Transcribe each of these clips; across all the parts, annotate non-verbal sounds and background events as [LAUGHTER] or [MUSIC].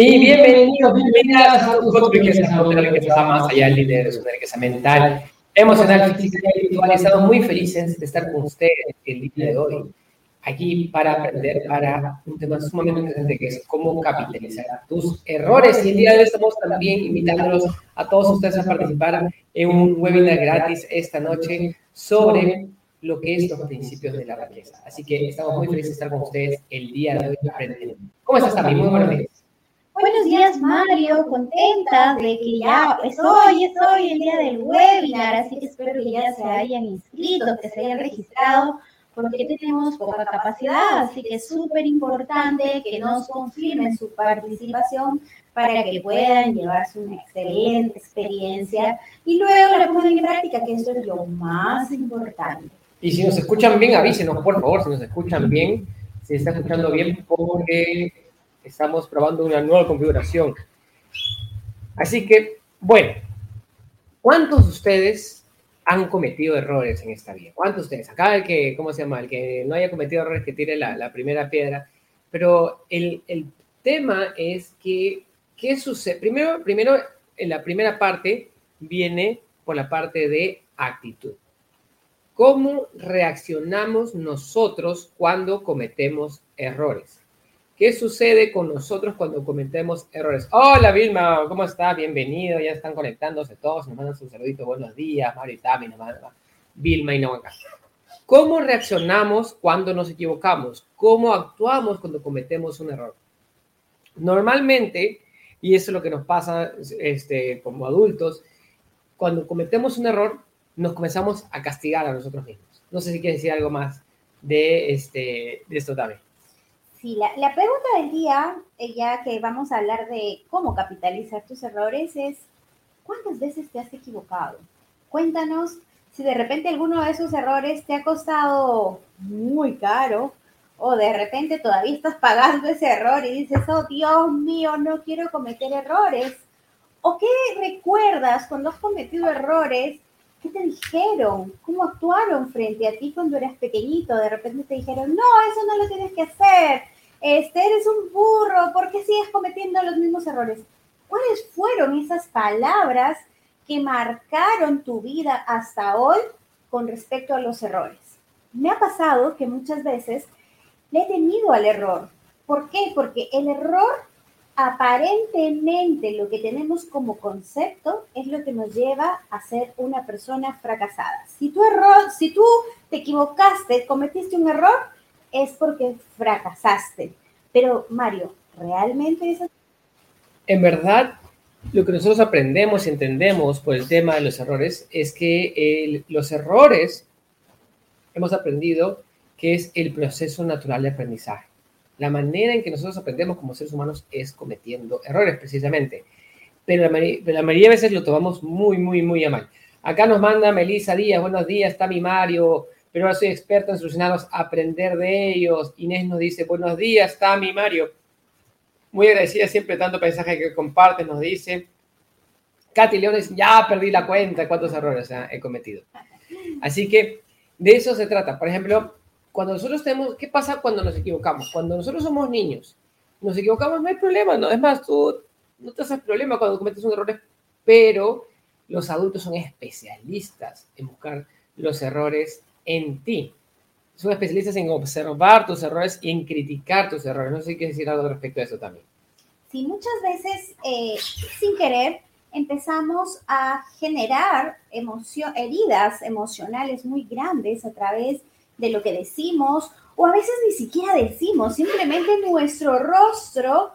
Y bienvenidos, bienvenidas a tu riqueza la riqueza más allá del dinero, es una riqueza mental, emocional, física y espiritual. Estamos muy felices de estar con ustedes el día de hoy, aquí para aprender para un tema sumamente interesante que es cómo capitalizar tus errores. Y el día de hoy estamos también invitándolos a todos ustedes a participar en un webinar gratis esta noche sobre lo que es los principios de la riqueza. Así que estamos muy felices de estar con ustedes el día de hoy aprendiendo. ¿Cómo estás, Tami? Muy buenos días. Buenos días, Mario. Contenta de que ya es hoy, es hoy el día del webinar, así que espero que ya se hayan inscrito, que se hayan registrado, porque tenemos poca capacidad, así que es súper importante que nos confirmen su participación para que puedan llevarse una excelente experiencia y luego la pongan en práctica, que eso es lo más importante. Y si nos escuchan bien, avísenos, por favor, si nos escuchan bien, si está escuchando bien, porque estamos probando una nueva configuración. Así que, bueno, ¿cuántos de ustedes han cometido errores en esta vida? ¿Cuántos de ustedes? Acá el que, ¿cómo se llama? El que no haya cometido errores, que tire la, la primera piedra. Pero el, el, tema es que, ¿qué sucede? Primero, primero, en la primera parte viene por la parte de actitud. ¿Cómo reaccionamos nosotros cuando cometemos errores? ¿Qué sucede con nosotros cuando cometemos errores? Hola Vilma, ¿cómo está? Bienvenido, ya están conectándose todos, nos mandan un saludito, buenos días, Mario y Tami, nos mandan Vilma y Nahuaca. ¿Cómo reaccionamos cuando nos equivocamos? ¿Cómo actuamos cuando cometemos un error? Normalmente, y eso es lo que nos pasa este, como adultos, cuando cometemos un error, nos comenzamos a castigar a nosotros mismos. No sé si quieres decir algo más de, este, de esto también. Sí, la, la, pregunta del día, eh, ya que vamos a hablar de cómo capitalizar tus errores, es ¿cuántas veces te has equivocado? Cuéntanos si de repente alguno de esos errores te ha costado muy caro o de repente todavía estás pagando ese error y dices, oh Dios mío, no quiero cometer errores. ¿O qué recuerdas cuando has cometido errores? ¿Qué te dijeron? ¿Cómo actuaron frente a ti cuando eras pequeñito? De repente te dijeron, no, eso no lo tienes que hacer. Este, eres un burro, ¿por qué sigues cometiendo los mismos errores? ¿Cuáles fueron esas palabras que marcaron tu vida hasta hoy con respecto a los errores? Me ha pasado que muchas veces le he temido al error. ¿Por qué? Porque el error aparentemente lo que tenemos como concepto es lo que nos lleva a ser una persona fracasada. Si tu error, si tú te equivocaste, cometiste un error, es porque fracasaste. Pero Mario, ¿realmente es así? En verdad, lo que nosotros aprendemos y entendemos por el tema de los errores es que los errores hemos aprendido que es el proceso natural de aprendizaje. La manera en que nosotros aprendemos como seres humanos es cometiendo errores, precisamente. Pero la, mayoría de veces lo tomamos muy, muy, muy a mal. Acá nos manda Melissa Díaz, buenos días, está mi Mario, pero ahora soy experta en solucionarlos, aprender de ellos. Inés nos dice, buenos días, está mi Mario. Muy agradecida siempre tanto mensaje que compartes, nos dice. Katy dice, ya perdí la cuenta cuántos errores he cometido. Así que de eso se trata. Por ejemplo, cuando nosotros tenemos, ¿qué pasa cuando nos equivocamos? Cuando nosotros somos niños, nos equivocamos, no hay problema, ¿no? Es más, tú no te haces problema cuando cometes un error, pero los adultos son especialistas en buscar los errores en ti. Son especialistas en observar tus errores y en criticar tus errores. No sé quieres decir algo respecto a eso también. Sí, muchas veces, eh, sin querer, empezamos a generar heridas emocionales muy grandes a través de lo que decimos, o a veces ni siquiera decimos, simplemente nuestro rostro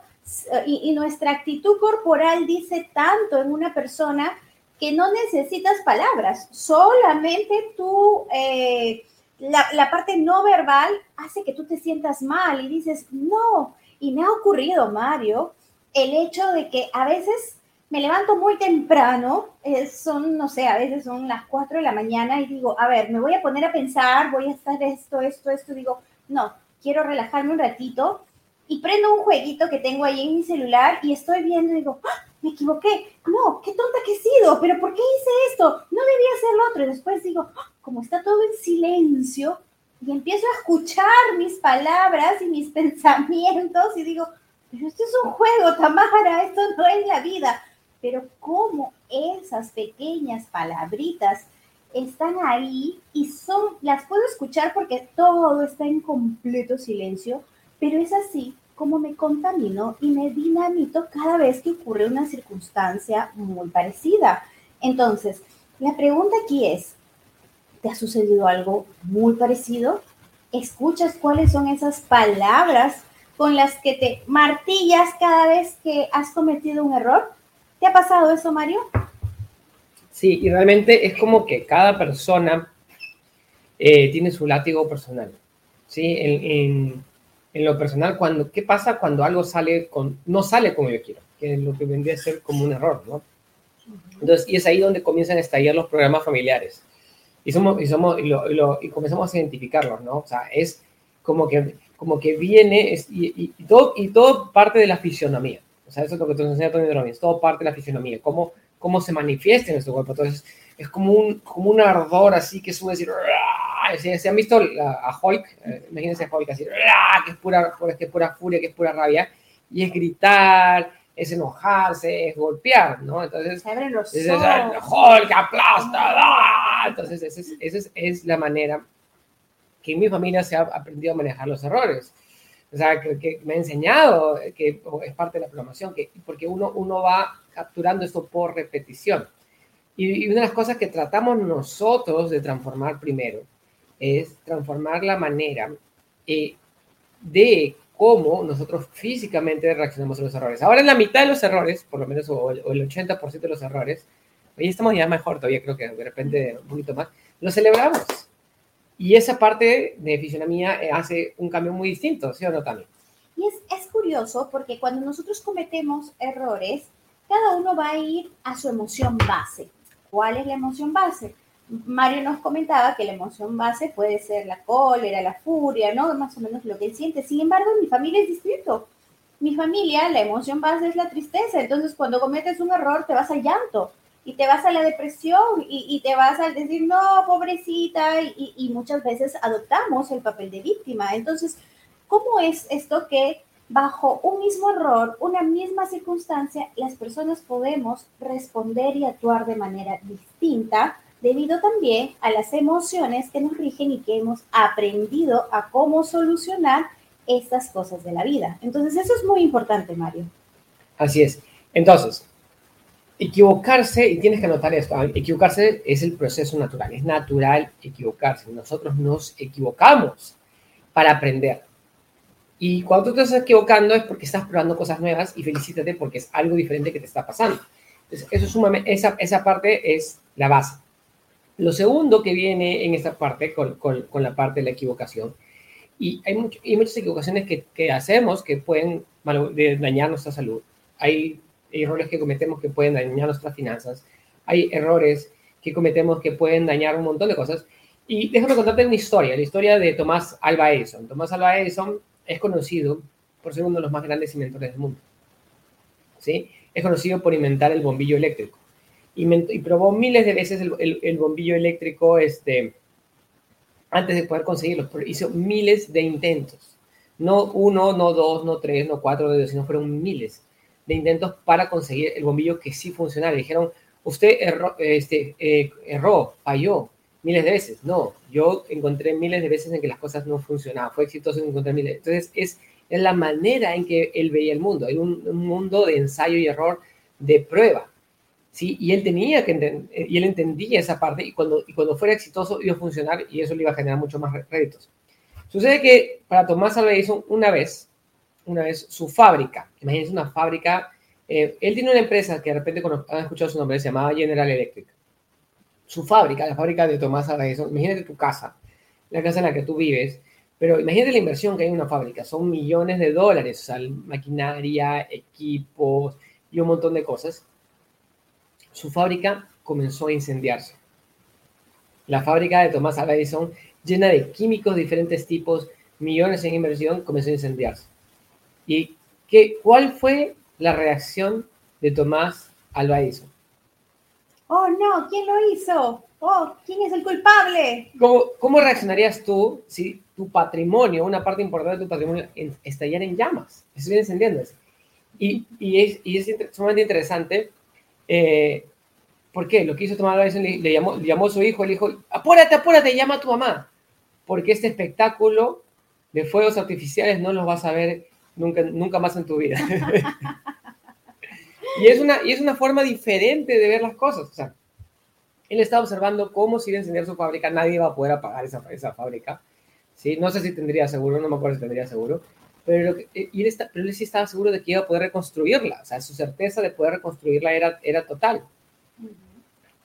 eh, y, nuestra actitud corporal dice tanto en una persona que no necesitas palabras, solamente tú, eh, la, la parte no verbal hace que tú te sientas mal y dices, no, y me ha ocurrido, Mario, el hecho de que a veces me levanto muy temprano, son, no sé, a veces son las 4 de la mañana y digo, a ver, me voy a poner a pensar, voy a estar esto, esto, esto, digo, no, quiero relajarme un ratito y prendo un jueguito que tengo ahí en mi celular y estoy viendo y digo, ¡Ah! me equivoqué, no, qué tonta que he sido, pero ¿por qué hice esto? No debía hacer lo otro. Y después digo, ¡Ah! como está todo en silencio y empiezo a escuchar mis palabras y mis [LAUGHS] pensamientos y digo, pero esto es un juego, Tamara, esto no es la vida. Pero cómo esas pequeñas palabritas están ahí y son, las puedo escuchar porque todo está en completo silencio, pero es así como me contamino y me dinamito cada vez que ocurre una circunstancia muy parecida. Entonces, la pregunta aquí es, ¿te ha sucedido algo muy parecido? ¿Escuchas cuáles son esas palabras con las que te martillas cada vez que has cometido un error? ¿Te ha pasado eso, Mario? Sí, y realmente es como que cada persona eh, tiene su látigo personal. ¿sí? En, en, lo personal, cuando, ¿qué pasa cuando algo sale con, no sale como yo quiero? Que es lo que vendría a ser como un error, ¿no? Entonces, y es ahí donde comienzan a estallar los programas familiares. Y, somos, y, somos, y, lo, y, comenzamos a identificarlos, ¿no? O sea, es como que, como que viene, y, todo, y todo parte de la fisionomía. O sea, eso es lo que te enseña Tony Robbins, todo parte de la fisionomía, cómo, cómo se manifiesta en nuestro cuerpo. Entonces, es como un, como un ardor así que sube decir, si se han visto a Hulk, eh, imagínense a Hulk así, que es, pura, que es pura furia, que es pura rabia, y es gritar, es enojarse, es golpear, ¿no? Entonces, se abren los es, Hulk aplasta, entonces esa es, esa es, la manera que en mi familia se ha aprendido a manejar los errores. O sea, que, me ha enseñado que es parte de la programación, que, porque uno, uno va capturando esto por repetición. Y, una de las cosas que tratamos nosotros de transformar primero es transformar la manera eh, de cómo nosotros físicamente reaccionamos a los errores. Ahora en la mitad de los errores, por lo menos o el 80% de los errores, hoy estamos ya mejor todavía, creo que de repente un poquito más, lo celebramos. Y esa parte de fisionomía eh, hace un cambio muy distinto, ¿sí o no también? Y es, es curioso porque cuando nosotros cometemos errores, cada uno va a ir a su emoción base. ¿Cuál es la emoción base? Mario nos comentaba que la emoción base puede ser la cólera, la furia, ¿no? Más o menos lo que él siente. Sin embargo, en mi familia es distinto. Mi familia, la emoción base es la tristeza. Entonces, cuando cometes un error, te vas al llanto y te vas a la depresión y, te vas a decir, no, pobrecita, y, y, muchas veces adoptamos el papel de víctima. Entonces, ¿cómo es esto que bajo un mismo error, una misma circunstancia, las personas podemos responder y actuar de manera distinta? debido también a las emociones que nos rigen y que hemos aprendido a cómo solucionar estas cosas de la vida. Entonces, eso es muy importante, Mario. Así es. Entonces, equivocarse, y tienes que anotar esto, equivocarse es el proceso natural, es natural equivocarse. Nosotros nos equivocamos para aprender. Y cuando tú te estás equivocando es porque estás probando cosas nuevas y felicítate porque es algo diferente que te está pasando. Entonces, eso es esa, esa parte es la base. Lo segundo que viene en esta parte, con, con, la parte de la equivocación, y hay, mucho, y muchas equivocaciones que, que, hacemos que pueden dañar nuestra salud. Hay errores que cometemos que pueden dañar nuestras finanzas. Hay errores que cometemos que pueden dañar un montón de cosas. Y déjame contarte una historia, la historia de Tomás Alba Edison. Tomás Alba Edison es conocido por ser uno de los más grandes inventores del mundo. ¿Sí? Es conocido por inventar el bombillo eléctrico y, probó miles de veces el, bombillo eléctrico este, antes de poder conseguirlo. Hizo miles de intentos. No uno, no dos, no tres, no cuatro, sino fueron miles de intentos para conseguir el bombillo que sí funcionara. Dijeron, usted erró, este, eh, erró, falló miles de veces. No, yo encontré miles de veces en que las cosas no funcionaban. Fue exitoso en encontrar miles. Entonces, es, es la manera en que él veía el mundo. Hay un, un mundo de ensayo y error, de prueba. ¿sí? Y él tenía que entender, y él entendía esa parte, y cuando, y cuando fuera exitoso iba a funcionar y eso le iba a generar mucho más réditos. Sucede que para Tomás Alva Edison, una vez, una vez su fábrica, imagínense una fábrica, eh, él tiene una empresa que de repente han escuchado su nombre, se llamaba General Electric. Su fábrica, la fábrica de Tomás Edison, imagínate tu casa, la casa en la que tú vives, pero imagínate la inversión que hay en una fábrica, son millones de dólares, o maquinaria, equipos y un montón de cosas su fábrica comenzó a incendiarse. La fábrica de Tomás Edison, llena de químicos de diferentes tipos, millones en inversión, comenzó a incendiarse. ¿Y qué, cuál fue la reacción de Tomás Alva Edison? Oh, no, ¿quién lo hizo? Oh, ¿quién es el culpable? ¿Cómo, cómo reaccionarías tú si tu patrimonio, una parte importante de tu patrimonio, estallara en llamas? Estuviera encendiéndose. Y, y, es, y es sumamente interesante. Eh, ¿Por qué? Lo que hizo Tomás Edison le, le, llamó, le llamó a su hijo, le dijo, apúrate, apúrate, llama a tu mamá. Porque este espectáculo de fuegos artificiales no los vas a ver nunca, nunca más en tu vida. [LAUGHS] y, es una, y es una forma diferente de ver las cosas. O sea, él está observando cómo si a encender su fábrica, nadie va a poder apagar esa, esa fábrica. ¿sí? No sé si tendría seguro, no me acuerdo si tendría seguro, pero, eh, y él, está, pero él sí estaba seguro de que iba a poder reconstruirla. O sea, su certeza de poder reconstruirla era, era total.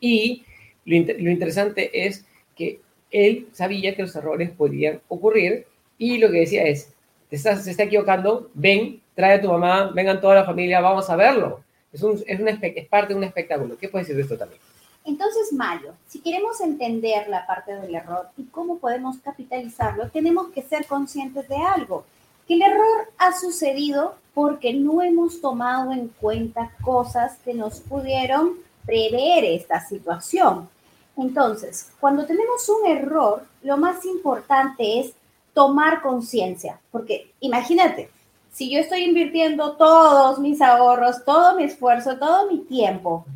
Y lo, lo interesante es que él sabía que los errores podían ocurrir y lo que decía es, te estás, se está equivocando, ven, trae a tu mamá, vengan toda la familia, vamos a verlo. Es, un, es, una, es parte de un espectáculo. ¿Qué puedes decir de esto también? Entonces, Mario, si queremos entender la parte del error y cómo podemos capitalizarlo, tenemos que ser conscientes de algo, que el error ha sucedido porque no hemos tomado en cuenta cosas que nos pudieron prever esta situación. Entonces, cuando tenemos un error, lo más importante es tomar conciencia, porque imagínate, si yo estoy invirtiendo todos mis ahorros, todo mi esfuerzo, todo mi tiempo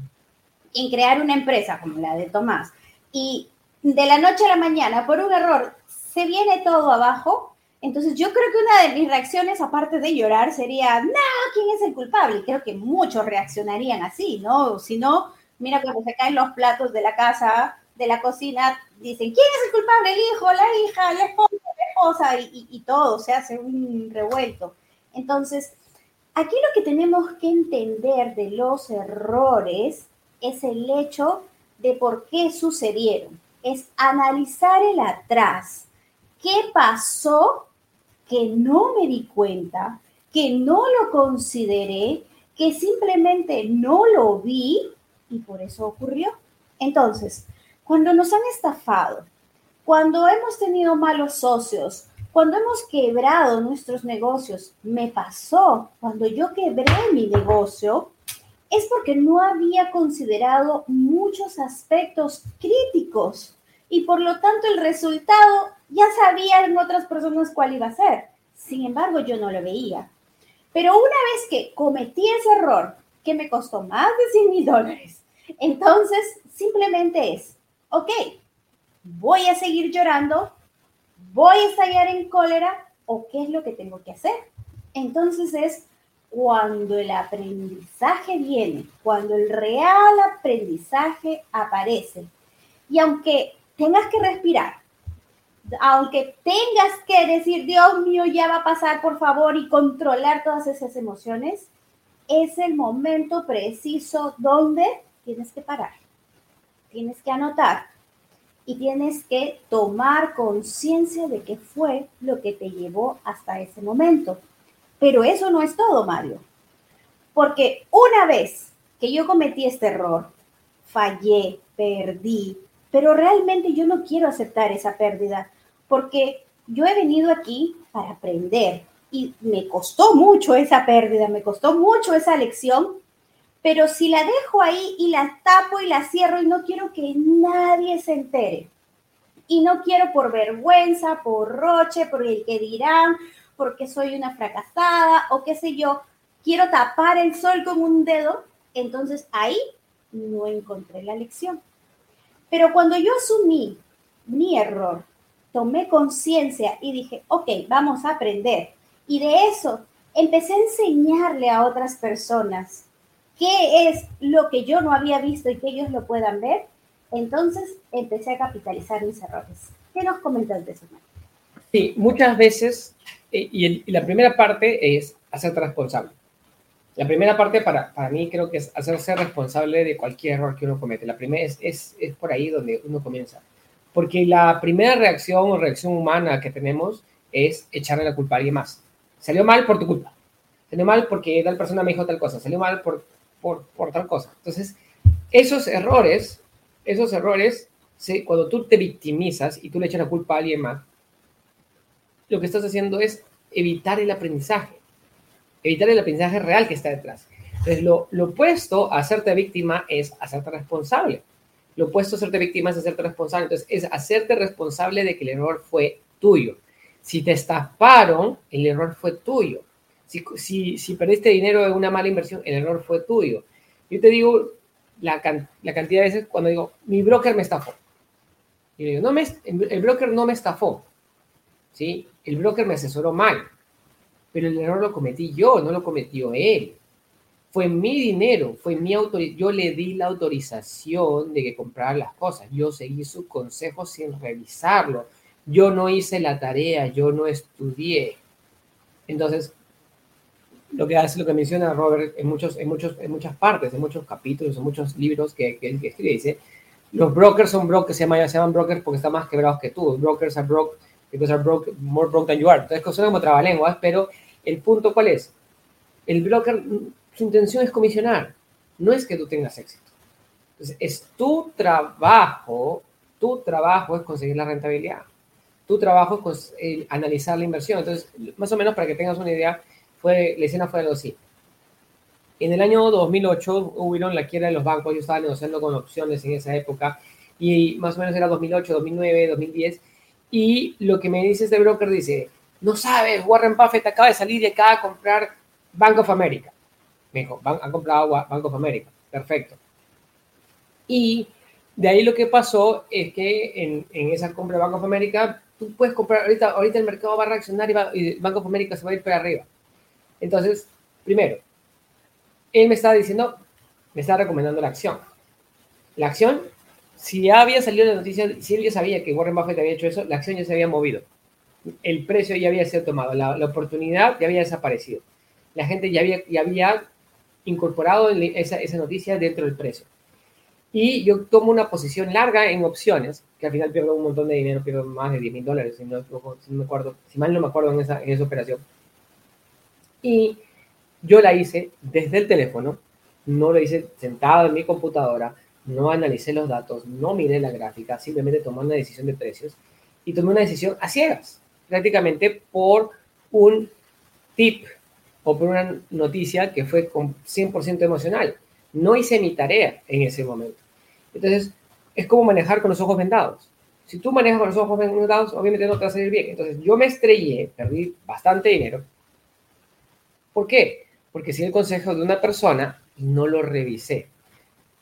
en crear una empresa como la de Tomás y de la noche a la mañana por un error se viene todo abajo, entonces yo creo que una de mis reacciones, aparte de llorar, sería, no, ¿quién es el culpable? Creo que muchos reaccionarían así, ¿no? Si no, mira cuando se caen los platos de la casa, de la cocina, dicen, ¿quién es el culpable? El hijo, la hija, la esposa, y todo, se hace un revuelto. Entonces, aquí lo que tenemos que entender de los errores es el hecho de por qué sucedieron, es analizar el atrás. ¿Qué pasó que no me di cuenta, que no lo consideré, que simplemente no lo vi y por eso ocurrió? Entonces, cuando nos han estafado, cuando hemos tenido malos socios, cuando hemos quebrado nuestros negocios, me pasó, cuando yo quebré mi negocio, es porque no había considerado muchos aspectos críticos y por lo tanto el resultado ya sabían otras personas cuál iba a ser. Sin embargo, yo no lo veía. Pero una vez que cometí ese error, que me costó más de 100 mil dólares, entonces simplemente es, ok, voy a seguir llorando, voy a estallar en cólera o qué es lo que tengo que hacer. Entonces es cuando el aprendizaje viene, cuando el real aprendizaje aparece. Y aunque tengas que respirar, aunque tengas que decir, Dios mío, ya va a pasar, por favor, y controlar todas esas emociones, es el momento preciso donde tienes que parar, tienes que anotar y tienes que tomar conciencia de qué fue lo que te llevó hasta ese momento. Pero eso no es todo, Mario. Porque una vez que yo cometí este error, fallé, perdí, pero realmente yo no quiero aceptar esa pérdida porque yo he venido aquí para aprender y me costó mucho esa pérdida, me costó mucho esa lección, pero si la dejo ahí y la tapo y la cierro y no quiero que nadie se entere, y no quiero por vergüenza, por roche, por el que dirán, porque soy una fracasada o qué sé yo, quiero tapar el sol con un dedo, entonces ahí no encontré la lección. Pero cuando yo asumí mi error, tomé conciencia y dije, ok, vamos a aprender. Y de eso empecé a enseñarle a otras personas qué es lo que yo no había visto y que ellos lo puedan ver. Entonces empecé a capitalizar mis errores. ¿Qué nos comentas de eso, Sí, muchas veces y, la primera parte es hacerte responsable. La primera parte para, para mí creo que es hacerse responsable de cualquier error que uno comete. La primera es, es, es por ahí donde uno comienza. Porque la primera reacción o reacción humana que tenemos es echarle la culpa a alguien más. Salió mal por tu culpa. Salió mal porque tal persona me dijo tal cosa. Salió mal por, por, por tal cosa. Entonces, esos errores, esos errores, ¿sí? cuando tú te victimizas y tú le echas la culpa a alguien más, lo que estás haciendo es evitar el aprendizaje, evitar el aprendizaje real que está detrás. Entonces, lo, lo opuesto a hacerte víctima es hacerte responsable. Lo opuesto a hacerte víctima es hacerte responsable. Entonces, es hacerte responsable de que el error fue tuyo. Si te estafaron, el error fue tuyo. Si, si, perdiste dinero en una mala inversión, el error fue tuyo. Yo te digo la, la cantidad de veces cuando digo, mi broker me estafó. Y le digo, no me, el broker no me estafó. ¿sí? El broker me asesoró mal. Pero el error lo cometí yo, no lo cometió él. Fue mi dinero, fue mi autorización. Yo le di la autorización de que comprara las cosas. Yo seguí su consejo sin revisarlo. Yo no hice la tarea, yo no estudié. Entonces, lo que hace, lo que menciona Robert en, muchos, en, muchos, en muchas partes, en muchos capítulos, en muchos libros que, que, que escribe, dice, los brokers son brokers, se llaman, se llaman brokers porque están más quebrados que tú. Brokers are broke because are broke, more broke than you are. Entonces, suena como trabalenguas, pero el punto cuál es? El broker, su intención es comisionar, no es que tú tengas éxito. Entonces, es tu trabajo, tu trabajo es conseguir la rentabilidad. Tu trabajo es analizar la inversión. Entonces, más o menos para que tengas una idea, fue, la escena fue algo así. En el año 2008 hubieron la quiebra de los bancos, yo estaba negociando con opciones en esa época, y más o menos era 2008, 2009, 2010, y lo que me dice este broker dice, no sabes, Warren Buffett acaba de salir y acaba de comprar Bank of America. Me dijo, han comprado Bank of America, perfecto. Y de ahí lo que pasó es que en, en esa compra de Bank of America, tú puedes comprar, ahorita, ahorita el mercado va a reaccionar y, va, y Bank of America se va a ir para arriba. Entonces, primero, él me estaba diciendo, me estaba recomendando la acción. La acción, si ya había salido la noticia, si él ya sabía que Warren Buffett había hecho eso, la acción ya se había movido. El precio ya había sido tomado, la, oportunidad ya había desaparecido. La gente ya había, incorporado esa, esa noticia dentro del precio. Y yo tomo una posición larga en opciones, que al final pierdo un montón de dinero, pierdo más de 10 mil dólares, si, no, si, mal no me acuerdo en esa operación. Y yo la hice desde el teléfono, no lo hice sentado en mi computadora, no analicé los datos, no miré la gráfica, simplemente tomé una decisión de precios y tomé una decisión a ciegas, prácticamente por un tip o por una noticia que fue con 100% emocional. No hice mi tarea en ese momento. Entonces, es como manejar con los ojos vendados. Si tú manejas con los ojos vendados, obviamente no te va a salir bien. Entonces, yo me estrellé, perdí bastante dinero. ¿Por qué? porque sigue el consejo de una persona y no lo revisé.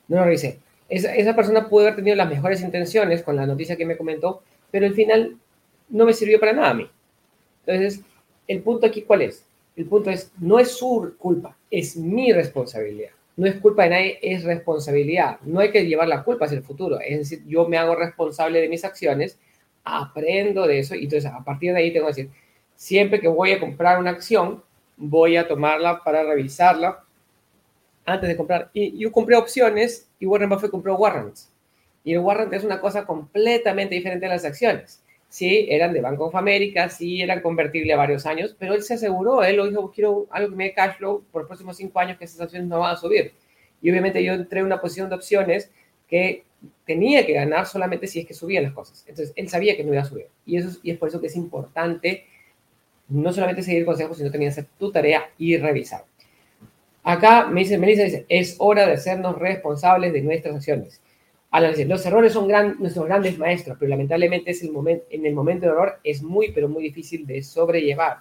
No lo revisé. Esa, esa persona pudo haber tenido las mejores intenciones con la noticia que me comentó, pero al final no me sirvió para nada a mí. Entonces, el punto aquí, ¿cuál es? El punto es, no es su culpa, es mi responsabilidad. No es culpa de nadie, es responsabilidad. No hay que llevar la culpa hacia el futuro. Es decir, yo me hago responsable de mis acciones, aprendo de eso y entonces a partir de ahí tengo que decir, siempre que voy a comprar una acción, voy a tomarla para revisarla antes de comprar. Y yo compré opciones y Warren Buffett compró warrants. Y el warrant es una cosa completamente diferente a las acciones. Sí, eran de Bank of America, sí, eran convertibles a varios años, pero él se aseguró, él lo dijo, quiero algo que me dé cash flow por los próximos cinco años que esas acciones no van a subir. Y obviamente yo entré en una posición de opciones que tenía que ganar solamente si es que subían las cosas. Entonces, él sabía que no iba a subir. Y, eso, y es por eso que es importante no solamente seguir consejos, sino también hacer tu tarea y revisar. Acá me dice, Melissa dice, es hora de hacernos responsables de nuestras acciones. Alan los errores son nuestros grandes maestros, pero lamentablemente es el momento, en el momento de error es muy, pero muy difícil de sobrellevar.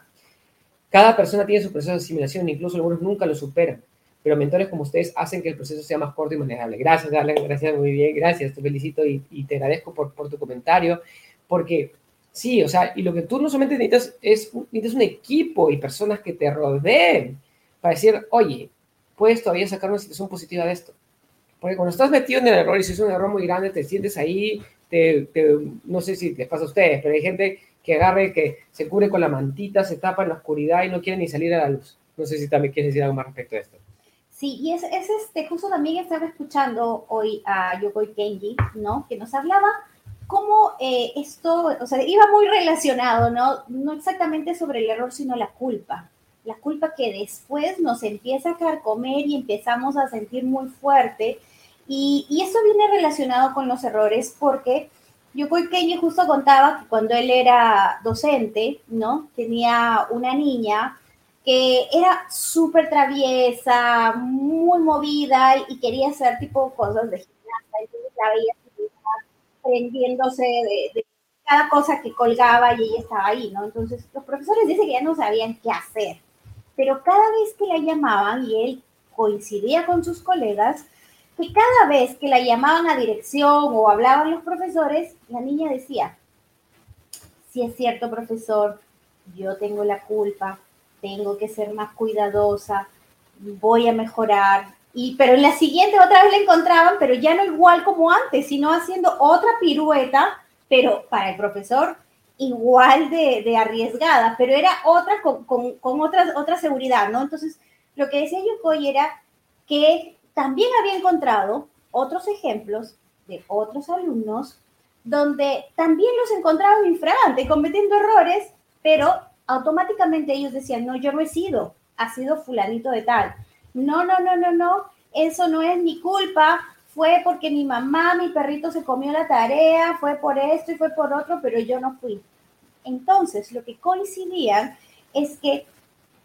Cada persona tiene su proceso de asimilación, incluso algunos nunca lo superan, pero mentores como ustedes hacen que el proceso sea más corto y manejable. Gracias, Alan, gracias, muy bien, gracias, te felicito y, te agradezco por tu comentario, porque Sí, o sea, y lo que tú no solamente necesitas es necesitas un equipo y personas que te rodeen para decir, oye, puedes todavía sacar una situación positiva de esto. Porque cuando estás metido en el error y si es un error muy grande, te sientes ahí, te, no sé si les pasa a ustedes, pero hay gente que agarre, que se cubre con la mantita, se tapa en la oscuridad y no quiere ni salir a la luz. No sé si también quieres decir algo más respecto a esto. Sí, y es, es este, justo también estaba escuchando hoy a Yokoi Kenji, ¿no? Que nos hablaba cómo eh, esto, o sea, iba muy relacionado, ¿no? No exactamente sobre el error, sino la culpa. La culpa que después nos empieza a comer y empezamos a sentir muy fuerte. Y, y eso viene relacionado con los errores porque yo Kenny justo contaba que cuando él era docente, ¿no? Tenía una niña que era súper traviesa, muy movida y quería hacer tipo cosas de gimnasia. Entonces la veía prendiéndose de, cada cosa que colgaba y ella estaba ahí, ¿no? Entonces los profesores dicen que ya no sabían qué hacer. pero cada vez que la llamaban y él coincidía con sus colegas, que cada vez que la llamaban a dirección o hablaban los profesores, la niña decía, si es cierto profesor, yo tengo la culpa, tengo que ser más cuidadosa, voy a mejorar. Y, pero en la siguiente otra vez la encontraban, pero ya no igual como antes, sino haciendo otra pirueta, pero para el profesor igual de, arriesgada, pero era otra con, con, otra, otra seguridad, ¿no? Entonces, lo que decía Yukoi era que también había encontrado otros ejemplos de otros alumnos donde también los encontraban infragantes, cometiendo errores, pero automáticamente ellos decían, no, yo no he sido, ha sido fulanito de tal. No, no, no, no, no, eso no es mi culpa, fue porque mi mamá, mi perrito se comió la tarea, fue por esto y fue por otro, pero yo no fui. Entonces, lo que coincidían es que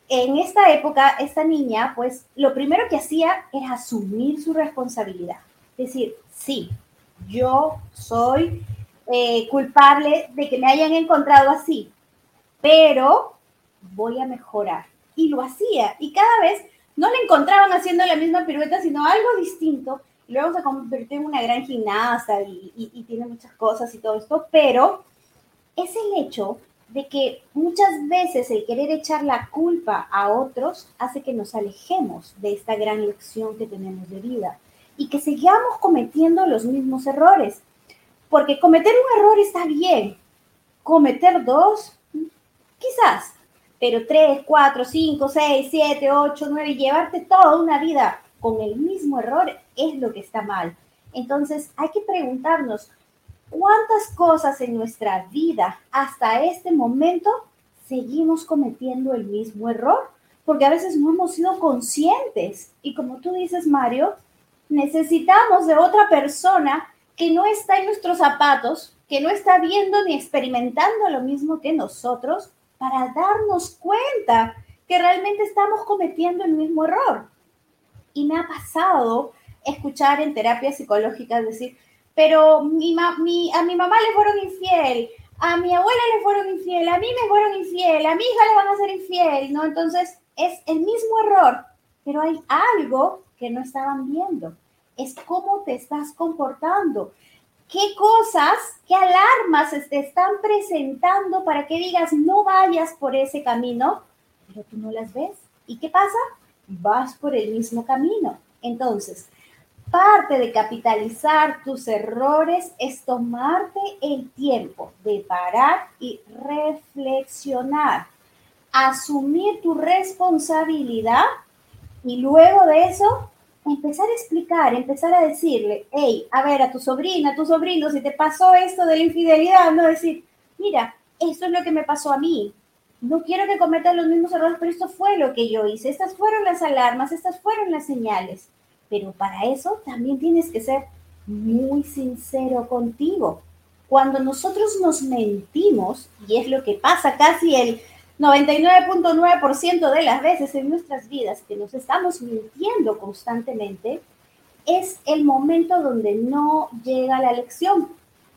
en esta época, esta niña, pues lo primero que hacía era asumir su responsabilidad. Decir, sí, yo soy eh, culpable de que me hayan encontrado así, pero voy a mejorar. Y lo hacía. Y cada vez no le encontraban haciendo la misma pirueta, sino algo distinto. luego se convirtió en una gran gimnasta y, y tiene muchas cosas y todo esto, pero es el hecho de que muchas veces el querer echar la culpa a otros hace que nos alejemos de esta gran lección que tenemos de vida y que sigamos cometiendo los mismos errores. Porque cometer un error está bien, cometer dos, quizás, pero tres, cuatro, cinco, seis, siete, ocho, nueve, llevarte toda una vida con el mismo error es lo que está mal. Entonces hay que preguntarnos, ¿cuántas cosas en nuestra vida hasta este momento seguimos cometiendo el mismo error? Porque a veces no hemos sido conscientes. Y como tú dices, Mario, necesitamos de otra persona que no está en nuestros zapatos, que no está viendo ni experimentando lo mismo que nosotros, para darnos cuenta que realmente estamos cometiendo el mismo error. Y me ha pasado escuchar en terapia psicológica decir, pero mi, mi, a mi mamá le fueron infiel, a mi abuela le fueron infiel, a mí me fueron infiel, a mi hija le van a ser infiel, ¿no? Entonces es el mismo error, pero hay algo que no estaban viendo. Es cómo te estás comportando. ¿Qué cosas, qué alarmas te están presentando para que digas no vayas por ese camino? Pero tú no las ves. ¿Y qué pasa? Vas por el mismo camino. Entonces, parte de capitalizar tus errores es tomarte el tiempo de parar y reflexionar, asumir tu responsabilidad y luego de eso empezar a explicar, empezar a decirle, hey, a ver, a tu sobrina, a tu sobrino, si te pasó esto de la infidelidad, no decir, mira, esto es lo que me pasó a mí. No quiero que cometas los mismos errores, pero esto fue lo que yo hice. Estas fueron las alarmas, estas fueron las señales. Pero para eso también tienes que ser muy sincero contigo. Cuando nosotros nos mentimos, y es lo que pasa casi el 99.9% de las veces en nuestras vidas que nos estamos mintiendo constantemente, es el momento donde no llega la lección.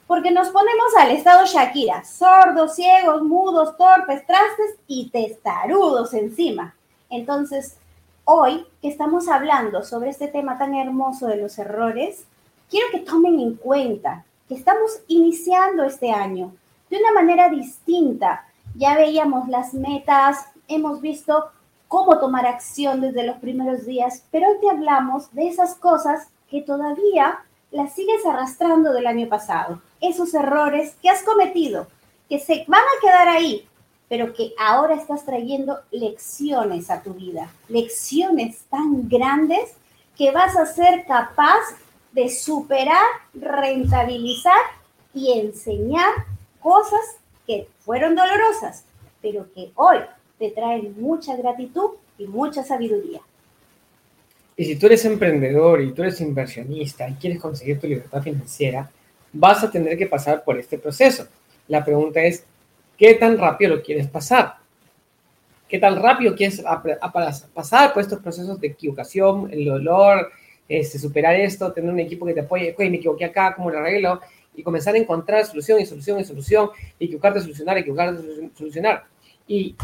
Porque nos ponemos al estado Shakira, sordos, ciegos, mudos, torpes, trastes y testarudos encima. Entonces, hoy que estamos hablando sobre este tema tan hermoso de los errores, quiero que tomen en cuenta que estamos iniciando este año de una manera distinta. Ya veíamos las metas, hemos visto cómo tomar acción desde los primeros días, pero hoy te hablamos de esas cosas que todavía las sigues arrastrando del año pasado, esos errores que has cometido, que se van a quedar ahí, pero que ahora estás trayendo lecciones a tu vida, lecciones tan grandes que vas a ser capaz de superar, rentabilizar y enseñar cosas que fueron dolorosas, pero que hoy te traen mucha gratitud y mucha sabiduría. Y si tú eres emprendedor y tú eres inversionista y quieres conseguir tu libertad financiera, vas a tener que pasar por este proceso. La pregunta es, ¿Qué tan rápido lo quieres pasar? ¿Qué tan rápido quieres pasar por estos procesos de equivocación, el dolor, este, superar esto, tener un equipo que te apoye, oye, me equivoqué acá, ¿cómo lo arreglo? Y comenzar a encontrar solución y solución y solución, equivocarte, solucionar, equivocarte, solucionar. Y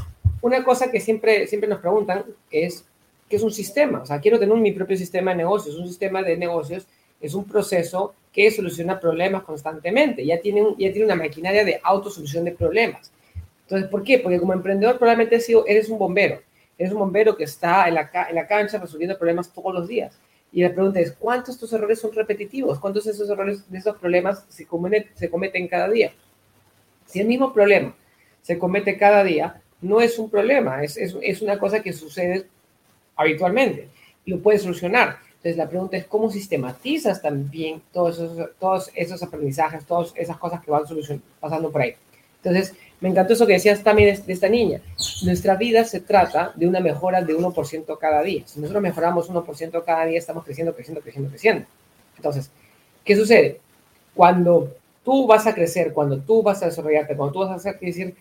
una cosa que siempre, siempre nos preguntan es, ¿qué es un sistema? O sea, quiero tener mi propio sistema de negocios. Un sistema de negocios es un proceso que soluciona problemas constantemente. Ya tiene, ya tiene una maquinaria de autosolución de problemas. Entonces, ¿por qué? Porque como emprendedor probablemente eres un bombero. Eres un bombero que está en la, en la cancha resolviendo problemas todos los días. Y la pregunta es, ¿cuántos de estos errores son repetitivos? ¿Cuántos de esos errores, de esos problemas se cometen, se cometen cada día? Si el mismo problema se comete cada día, no es un problema, es, es, es una cosa que sucede habitualmente lo puedes solucionar. Entonces la pregunta es cómo sistematizas también todos esos, todos esos aprendizajes, todas esas cosas que van pasando por ahí. Entonces, me encantó eso que decías también de, esta niña. Nuestra vida se trata de una mejora de 1% cada día. Si nosotros mejoramos 1% cada día, estamos creciendo, creciendo, creciendo, creciendo. Entonces, ¿qué sucede? Cuando tú vas a crecer, cuando tú vas a desarrollarte, cuando tú vas a hacer, decir,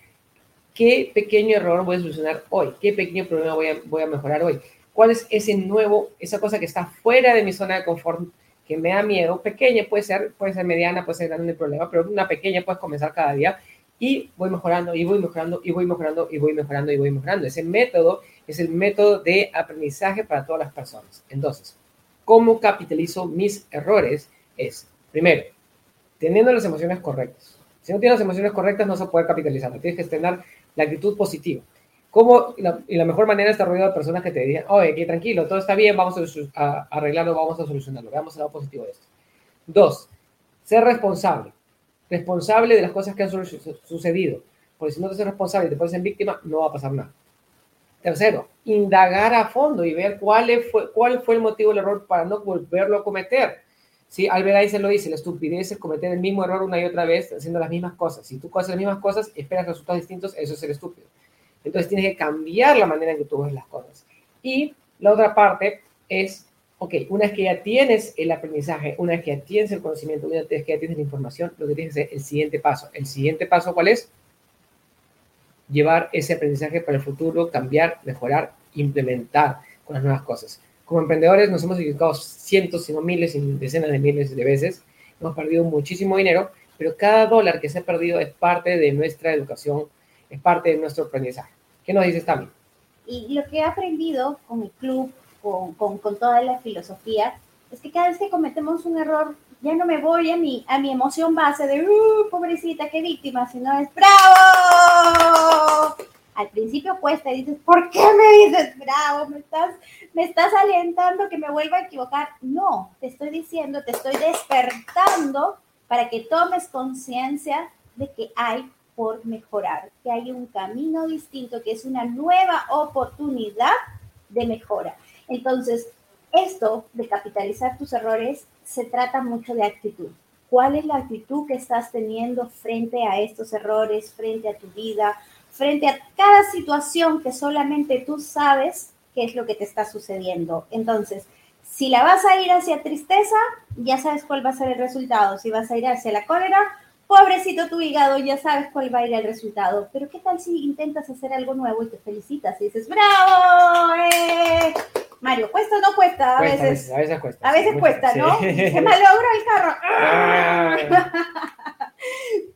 ¿qué pequeño error voy a solucionar hoy? ¿Qué pequeño problema voy a, voy a mejorar hoy? ¿Cuál es ese nuevo, esa cosa que está fuera de mi zona de confort, que me da miedo? Pequeña puede ser, puede ser mediana, puede ser grande el problema, pero una pequeña puedes comenzar cada día y voy mejorando y voy mejorando y voy mejorando y voy mejorando y voy mejorando. Ese método es el método de aprendizaje para todas las personas. Entonces, ¿cómo capitalizo mis errores? Es, primero, teniendo las emociones correctas. Si no tienes las emociones correctas, no se puede capitalizar. Tienes que tener la actitud positiva. ¿Cómo? Y la, mejor manera es estar rodeado de personas que te digan, oye, que tranquilo, todo está bien, vamos a, arreglarlo, vamos a solucionarlo. Veamos el lado positivo de esto. Dos, ser responsable responsable de las cosas que han sucedido. Porque si no te haces responsable y te pones en víctima, no va a pasar nada. Tercero, indagar a fondo y ver cuál fue, cuál fue el motivo del error para no volverlo a cometer. Sí, Albert Einstein lo dice, la estupidez es cometer el mismo error una y otra vez haciendo las mismas cosas. Si tú haces las mismas cosas esperas resultados distintos, eso es ser estúpido. Entonces tienes que cambiar la manera en que tú ves las cosas. Y la otra parte es ok, una vez que ya tienes el aprendizaje, una vez que ya tienes el conocimiento, una vez que ya tienes la información, lo que tienes es el siguiente paso. El siguiente paso, ¿cuál es? Llevar ese aprendizaje para el futuro, cambiar, mejorar, implementar con las nuevas cosas. Como emprendedores nos hemos equivocado cientos, sino miles y decenas de miles de veces. Hemos perdido muchísimo dinero, pero cada dólar que se ha perdido es parte de nuestra educación, es parte de nuestro aprendizaje. ¿Qué nos dices, Tami? Y lo que he aprendido con el club, con, con, con, toda la filosofía, es que cada vez que cometemos un error, ya no me voy a mi, a mi emoción base de, uh, pobrecita, qué víctima, sino es, bravo. Al principio cuesta y dices, ¿por qué me dices bravo? ¿Me estás, me estás alentando que me vuelva a equivocar. No, te estoy diciendo, te estoy despertando para que tomes conciencia de que hay por mejorar, que hay un camino distinto, que es una nueva oportunidad de mejora. Entonces, esto de capitalizar tus errores se trata mucho de actitud. ¿Cuál es la actitud que estás teniendo frente a estos errores, frente a tu vida, frente a cada situación que solamente tú sabes qué es lo que te está sucediendo? Entonces, si la vas a ir hacia tristeza, ya sabes cuál va a ser el resultado. Si vas a ir hacia la cólera, pobrecito tu hígado, ya sabes cuál va a ir el resultado. Pero ¿qué tal si intentas hacer algo nuevo y te felicitas y dices, bravo? Eh"? Mario, ¿cuesta o no cuesta? A veces. A veces cuesta. A veces cuesta, ¿no? Se malogró el carro. [LAUGHS] Ah.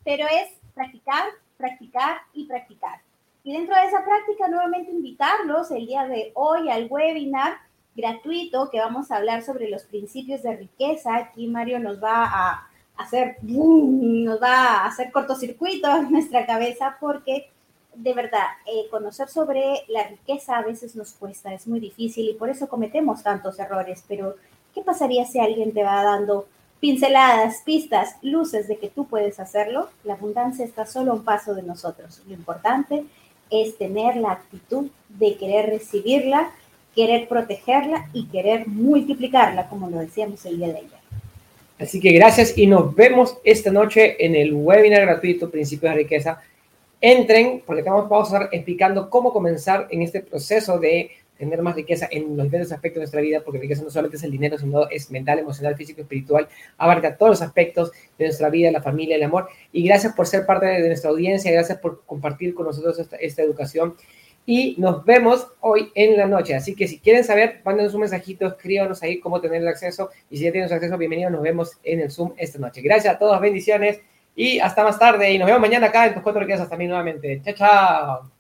Pero es practicar, practicar y practicar. Y dentro de esa práctica, nuevamente invitarlos el día de hoy al webinar gratuito que vamos a hablar sobre los principios de riqueza. Aquí Mario nos va a hacer, nos va a hacer cortocircuito en nuestra cabeza porque de verdad, eh, conocer sobre la riqueza a veces nos cuesta, es muy difícil y por eso cometemos tantos errores, pero ¿qué pasaría si alguien te va dando pinceladas, pistas, luces de que tú puedes hacerlo? La abundancia está solo a un paso de nosotros. Lo importante es tener la actitud de querer recibirla, querer protegerla y querer multiplicarla, como lo decíamos el día de ayer. Así que gracias y nos vemos esta noche en el webinar gratuito Principios de Riqueza entren, porque vamos, a estar explicando cómo comenzar en este proceso de tener más riqueza en los diferentes aspectos de nuestra vida, porque riqueza no solamente es el dinero, sino es mental, emocional, físico, espiritual, abarca todos los aspectos de nuestra vida, la familia, el amor. Y gracias por ser parte de nuestra audiencia, gracias por compartir con nosotros esta, esta educación. Y nos vemos hoy en la noche. Así que si quieren saber, mándenos un mensajito, escríbanos ahí cómo tener el acceso. Y si ya tienen acceso, bienvenidos. Nos vemos en el Zoom esta noche. Gracias a todos, bendiciones. Y hasta más tarde. Y nos vemos mañana acá en tus cuatro riquezas también nuevamente. Chao, chao.